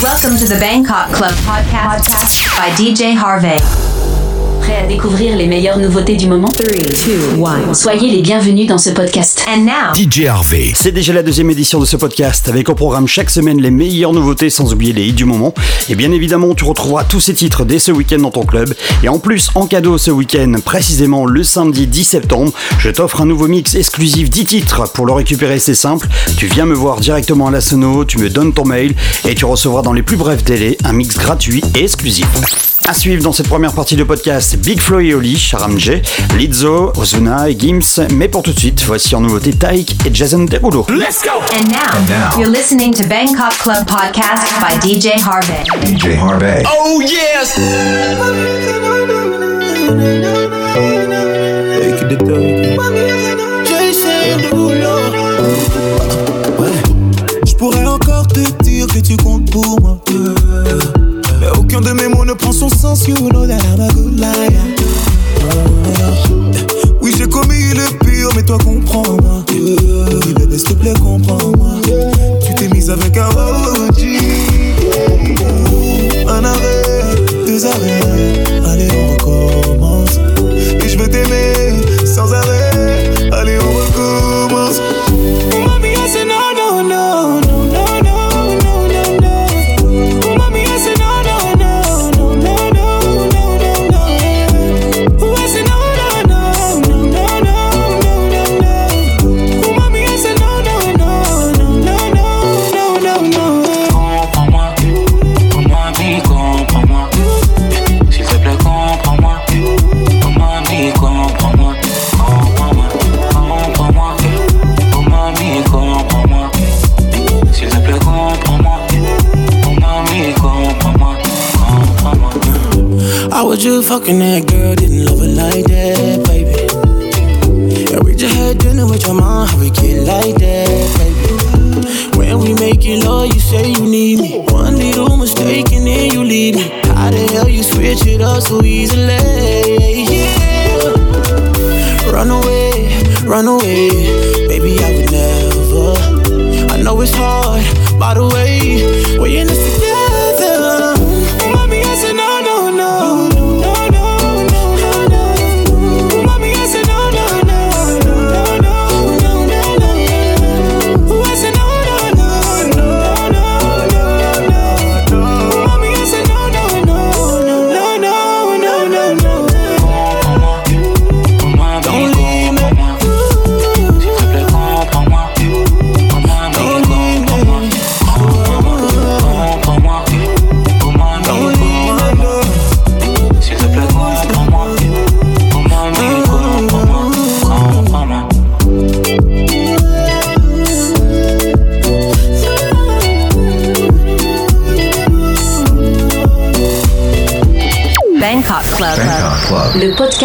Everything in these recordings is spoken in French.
Welcome to the Bangkok Club podcast, podcast by DJ Harvey. Prêt à découvrir les meilleures nouveautés du moment? 3, 2, 1. Soyez les bienvenus dans ce podcast. And now, DJ Harvey. C'est déjà la deuxième édition de ce podcast avec au programme chaque semaine les meilleures nouveautés sans oublier les hits du moment. Et bien évidemment, tu retrouveras tous ces titres dès ce week-end dans ton club. Et en plus, en cadeau ce week-end, précisément le samedi 10 septembre, je t'offre un nouveau mix exclusif 10 titres. Pour le récupérer, c'est simple. Tu viens me voir directement à la sono, tu me donnes ton mail et tu recevras dans les plus brefs délais un mix gratuit et exclusif. À suivre dans cette première partie de podcast, Big Flo et Oli, Sharam J, Lizzo, Ozuna et Gims. Mais pour tout de suite, voici en nouveauté Taïk et Jason Derulo. Let's go! and now, you're listening to Bangkok Club podcast by DJ Harvey. DJ Harvey. Oh yes! Je pourrais encore te dire que tu comptes pour moi. De mes mots ne prend son sens. You know a liar. Oui, j'ai commis le pire, mais toi comprends-moi. Oui, bébé, s'il te plaît, comprends-moi. Tu t'es mise avec un OG. Un arrêt, deux arrêts. Allez, on recommence. Et je veux t'aimer sans arrêt. Would you fucking that girl? Didn't love her like that, baby. And we just had dinner with your mom. How we get like that, baby? When we make it love, you say you need me. One little mistake and then you leave me. How the hell you switch it up so easily? Yeah. Run away, run away. Baby, I would never. I know it's hard, by the way. We're in this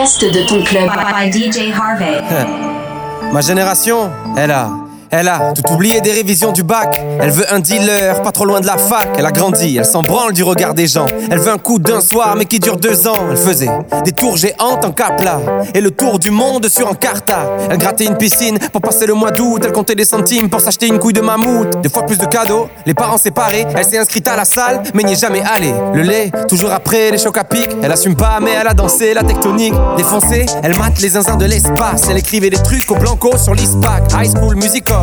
podcast de ton club. by, by DJ Harvey. Ma génération, elle a, elle a tout oublié des révisions du bac. Elle veut un dealer, pas trop loin de la fac. Elle a grandi, elle s'en branle du regard des gens. Elle veut un coup d'un soir, mais qui dure deux ans. Elle faisait des tours géantes en capla et le tour du monde sur Encarta. Elle grattait une piscine pour passer le mois d'août. Elle comptait des centimes pour s'acheter une couille de mammouth. Des fois plus de cadeaux, les parents séparés. Elle s'est inscrite à la salle, mais n'y est jamais allée. Le lait, toujours après les chocs à pic. Elle assume pas, mais elle a dansé la tectonique. Défoncée, elle mate les zinzins de l'espace. Elle écrivait des trucs au blanco sur l'ISPAC. High School Musical,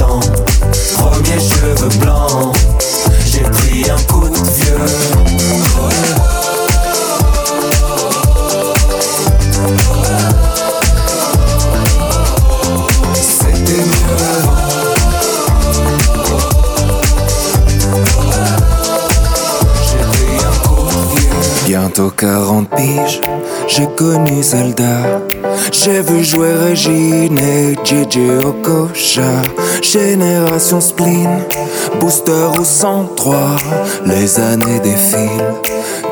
premier cheveux blanc, j'ai pris un coup de vieux. Oh. Bientôt 40 piges, j'ai connu Zelda. J'ai vu jouer Régine et Okocha. Génération spleen, booster au 103, les années défilent.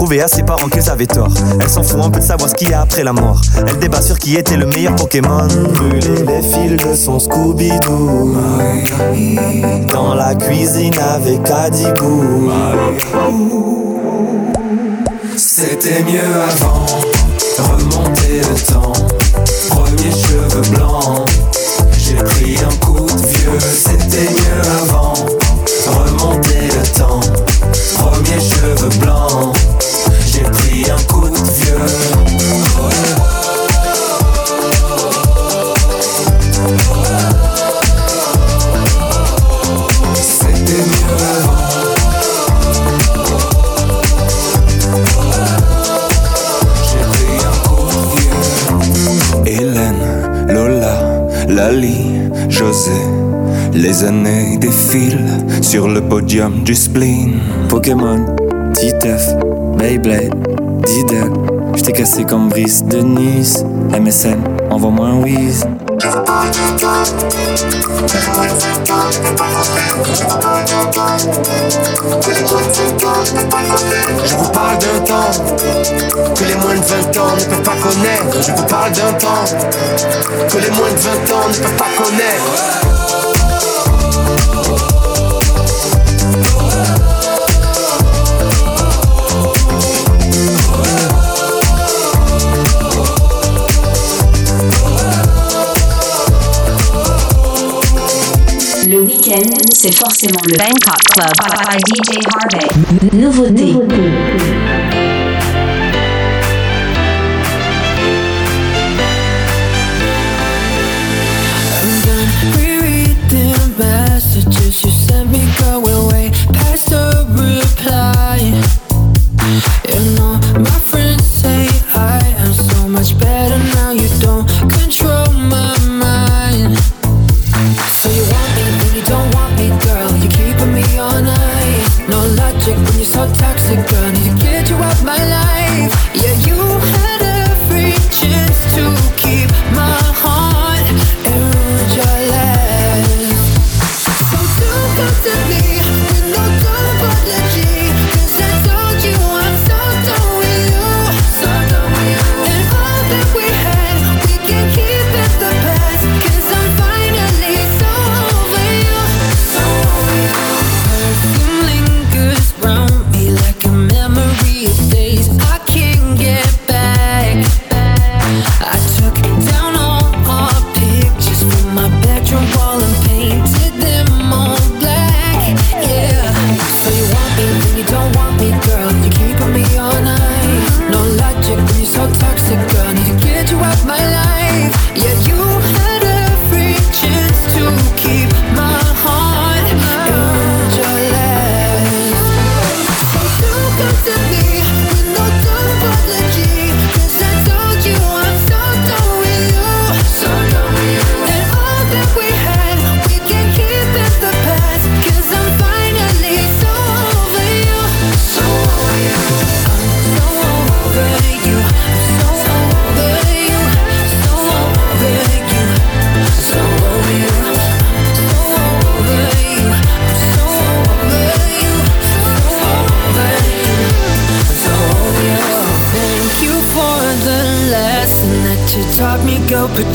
prouver à ses parents qu'ils avaient tort. Elle s'en fout un peu de savoir ce qu'il y a après la mort. Elle débat sur qui était le meilleur Pokémon. Brûler les fils de son Scooby-Doo. Dans la cuisine avec Adibou. C'était mieux avant, remonter le temps. Premier cheveux blancs, j'ai pris un coup de vieux. C'était mieux avant, remonter le temps. Premier cheveux blancs, Les années défilent sur le podium du spleen. Pokémon, Titeuf, Beyblade, Diddle. J't'ai cassé comme Brice de Nice. MSN, envoie-moi un whiz. Je vous parle d'un temps que les moins de 20 ans ne peuvent pas connaître. Je vous parle d'un temps que les moins de 20 ans ne peuvent pas connaître. Forcément le Bangkok Club by DJ Harvey. nouveauté.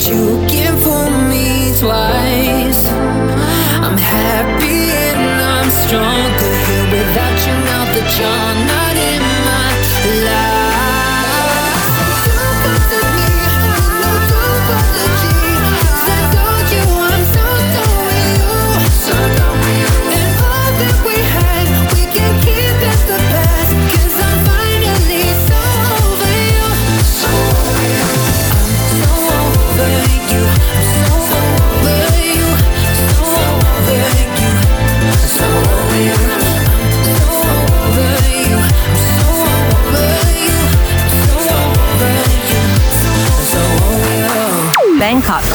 You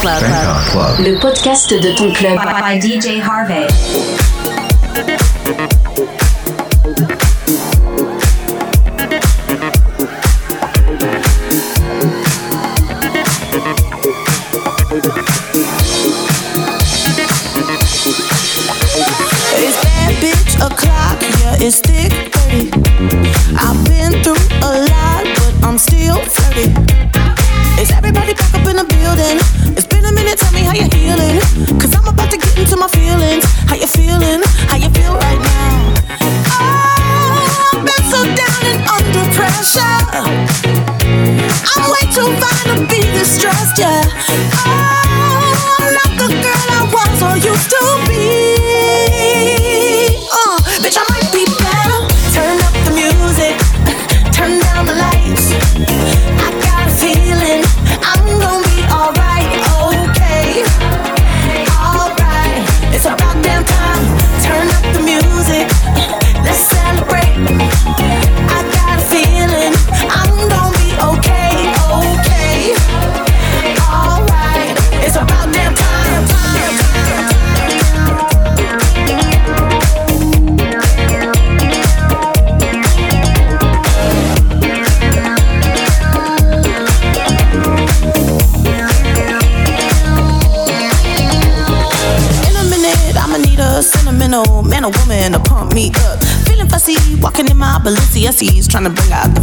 Club. Club. Le podcast de ton club. By, by DJ Harvey. It's bad bitch o'clock, yeah, it's thick 30. I've been through a lot, but I'm still flirty. Is everybody back up in the building? how you healing? Cause I'm about to get into my feelings. How you feeling? How you feel right now? Oh, I've been so down and under pressure. I'm way too fine to be distressed, yeah. trying to bring out the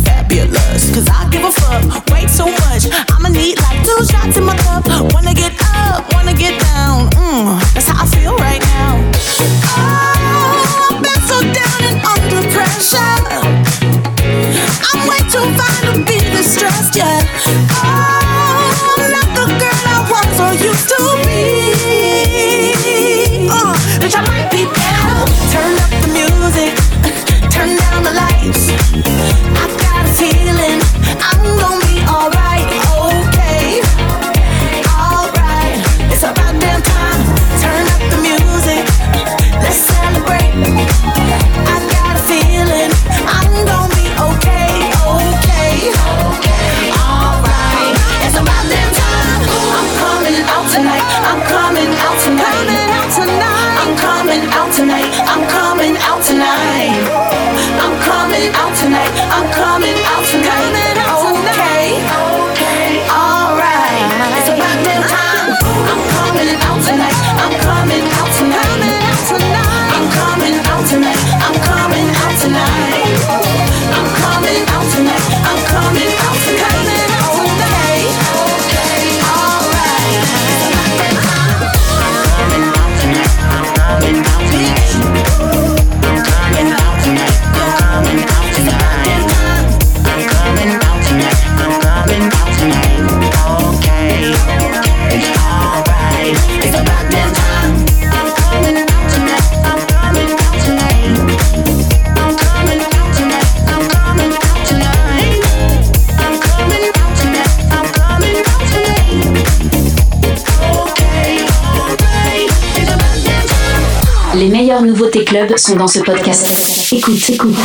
nouveautés club sont dans ce podcast. Écoute, écoute.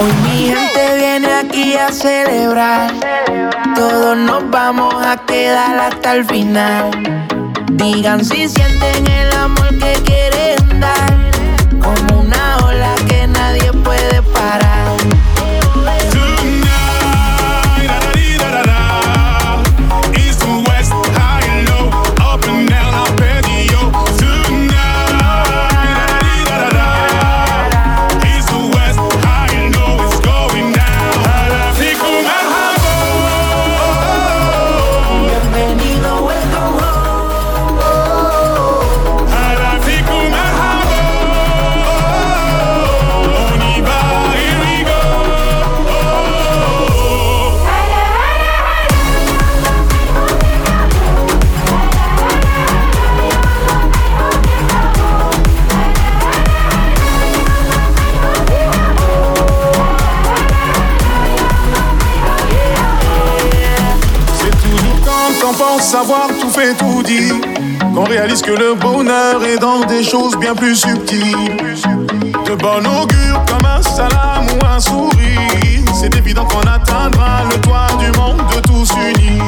Hoy mi gente viene aquí a celebrar. Todos nos vamos a quedar hasta el final. Digan si sienten el amor que quieren dar. Como savoir tout fait tout dit, qu'on réalise que le bonheur est dans des choses bien plus subtiles. De bon augure comme un salam ou un sourire, c'est évident qu'on atteindra le toit du monde de tous unis.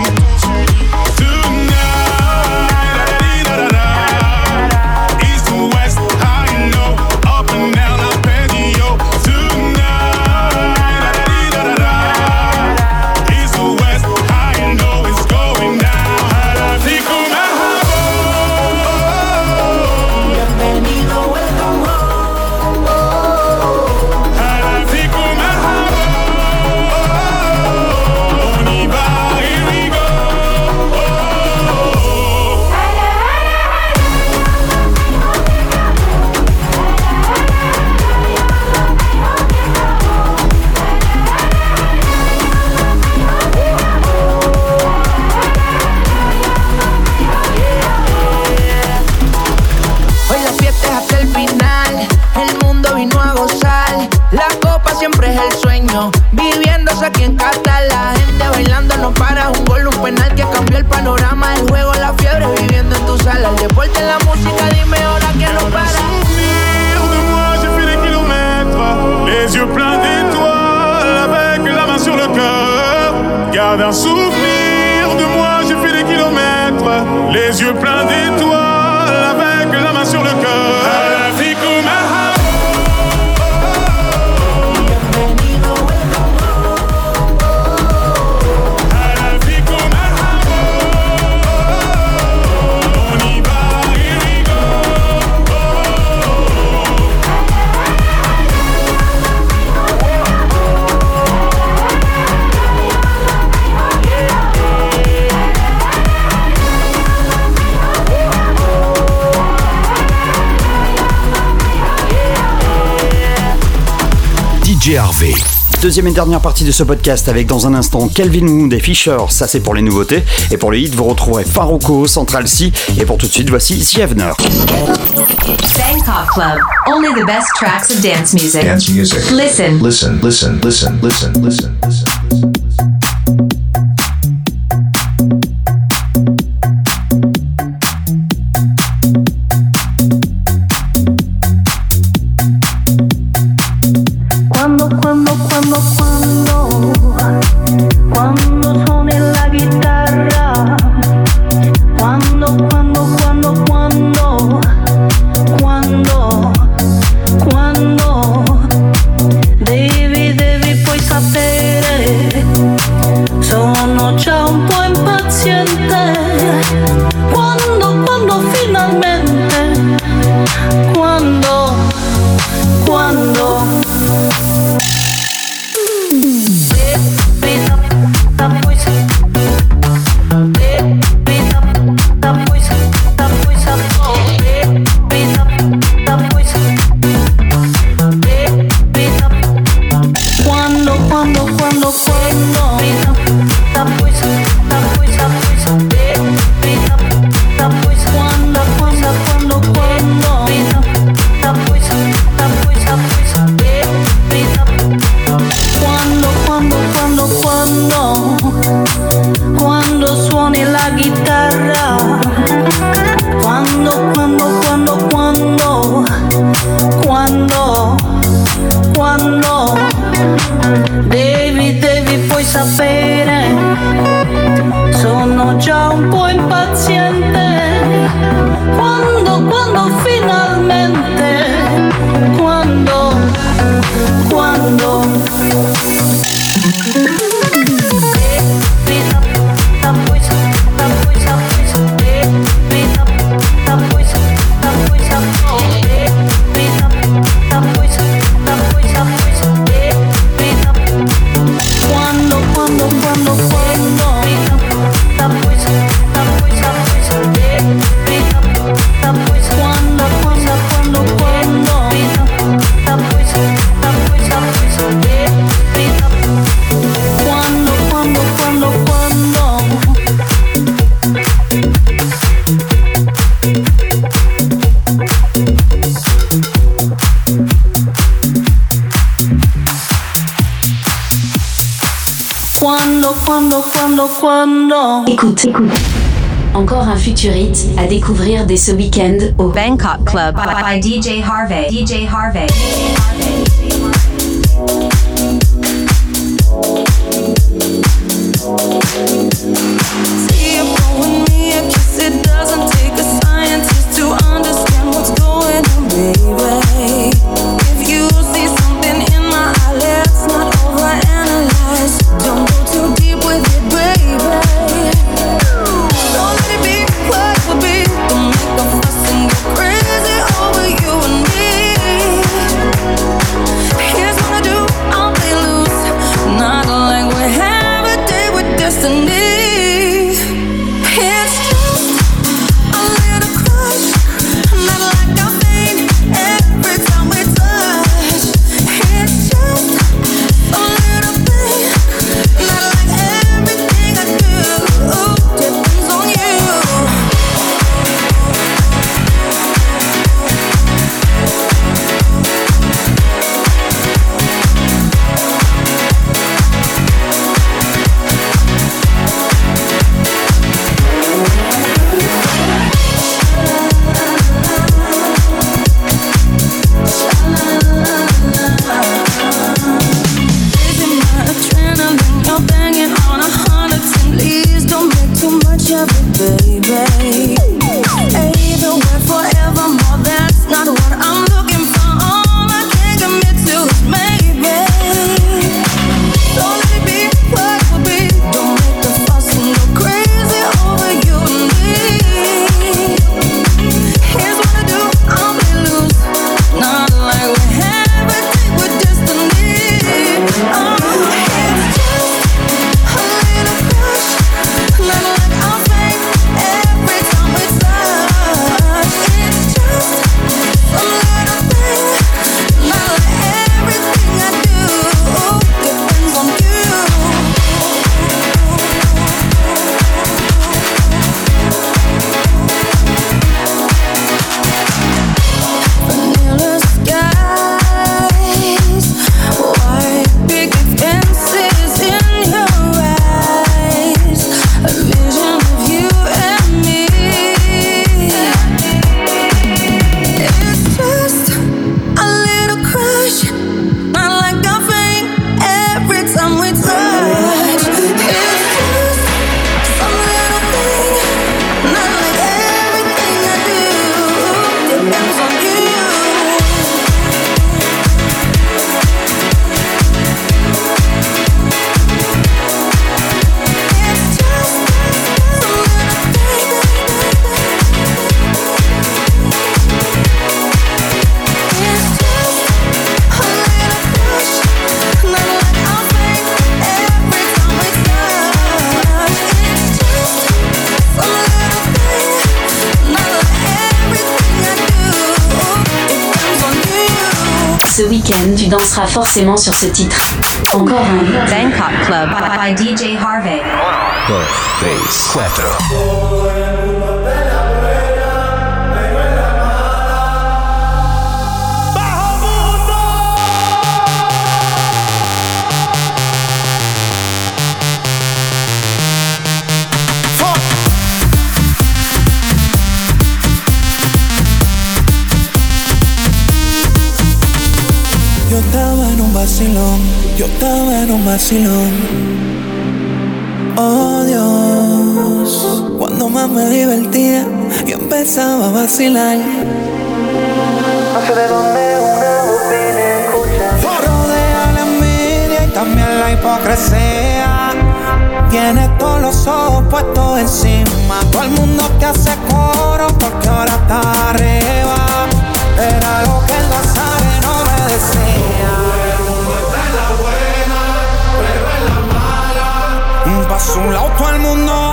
El panorama. El juego, la fiebre viviendo en tu sala. El deporte, la música, dime ahora quién no para. Les yeux pleins d'étoiles, avec la main sur le cœur. Garde un souvenir de moi, j'ai fait des kilomètres, les yeux pleins d'étoiles, DJ Harvey. Deuxième et dernière partie de ce podcast avec dans un instant Kelvin Wood et Fisher, ça c'est pour les nouveautés. Et pour les hits, vous retrouverez Farouko, Central C. Et pour tout de suite, voici The Avener. Bangkok Club. Only the best tracks of dance music. Dance music. Listen. Listen, listen, listen, listen, listen, listen. découvrir dès ce week-end au Bangkok Club by. DJ Harvey. DJ Harvey. tu danseras forcément sur ce titre. Encore un Bangkok Club by, DJ Harvey. yo estaba en un vacilón. Oh Dios, cuando más me divertía, yo empezaba a vacilar. No sé de dónde una bobina escucha. Rodea la envidia y también la hipocresía. Tienes todos los ojos puestos encima. Todo el mundo te hace coro porque ahora está arriba. Era lo que un lado todo el mundo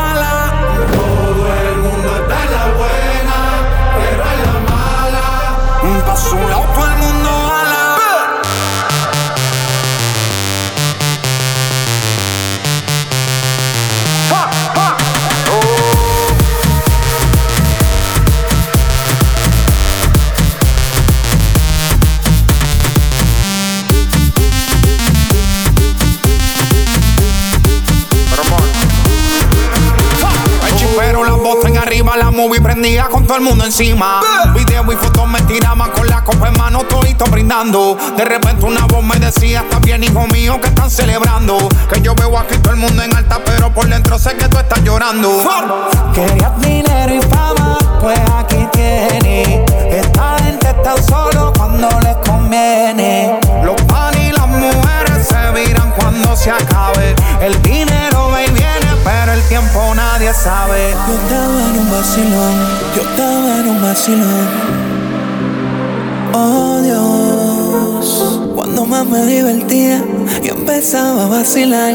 con todo el mundo encima. Video y fotos me tiraban con la copa en mano, todito brindando. De repente una voz me decía, está bien, hijo mío, que están celebrando. Que yo veo aquí todo el mundo en alta, pero por dentro sé que tú estás llorando. Querías dinero y fama, pues aquí tienes. Esta gente está solo cuando les conviene. Los pan y las mujeres se viran cuando se acabe. El dinero va el tiempo nadie sabe. Yo estaba en un vacilón, yo estaba en un vacilón. Oh Dios, cuando más me divertía, yo empezaba a vacilar.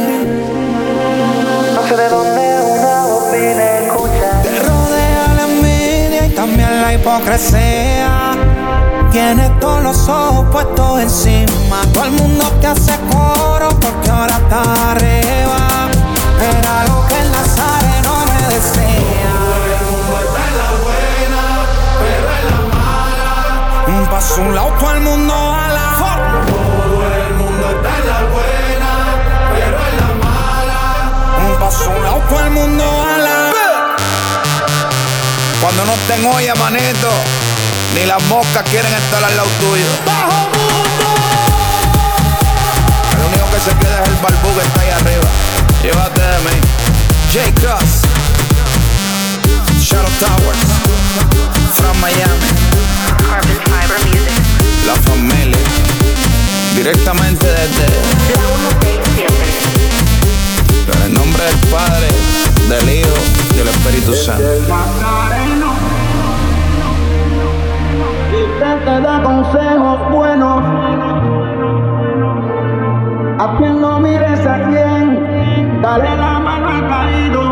No sé de dónde una voz vine escucha. Te rodea la envidia y también la hipocresía. Tienes todos los ojos puestos encima. Todo el mundo te hace coro porque ahora está arriba. Era lo paso un lado, todo el mundo a la Todo el mundo está en la buena, pero en la mala. Un paso un lado, todo el mundo a la Cuando no estén olla, manito, ni las moscas quieren estar al lado tuyo. ¡Bajo mundo! El único que se queda es el barbú que está ahí arriba. Llévate de mí. J. Cross. Shadow Towers. From Miami. Carbon Fiber Music. La familia. Directamente desde. En el nombre del Padre, del Hijo y del Espíritu Santo. Usted te da consejos buenos. A quien no mires a quien, dale la mano al caído.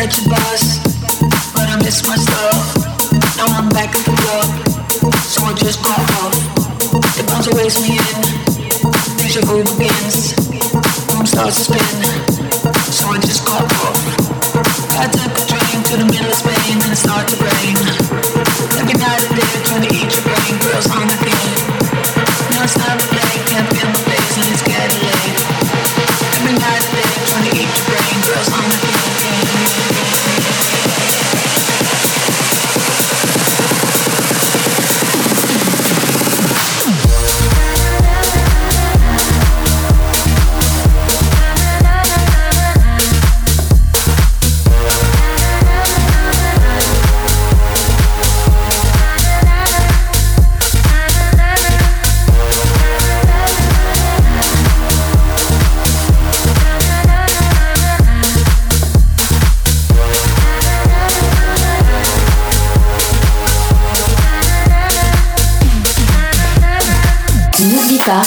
catch a bus, but I missed my stop. Now I'm back at the club, so I just got off. The bouncer wakes me in, deja vu begins. Room starts to spin,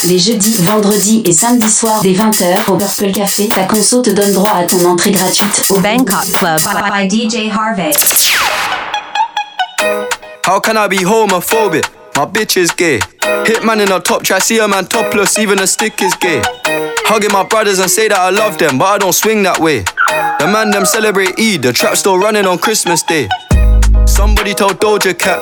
Les jeudis, vendredis et samedis soirs dès 20h au Purple Café, ta conso te donne droit à ton entrée gratuite au Bangkok Club by DJ Harvey. How can I be homophobic? My bitch is gay. Hitman in a top try, see a man topless, even a stick is gay. Hugging my brothers and say that I love them, but I don't swing that way. The man them celebrate Eid, the trap still running on Christmas Day. Somebody told Doja Cat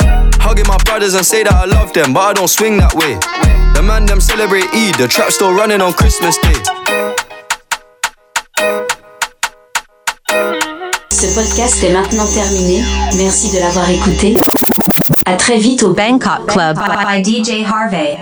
Hugging my brothers and say that I love them, but I don't swing that way. The man them celebrate Eid, the trap still running on Christmas Day. Ce podcast est maintenant terminé. Merci de l'avoir écouté. À très vite au Bangkok Club by DJ Harvey.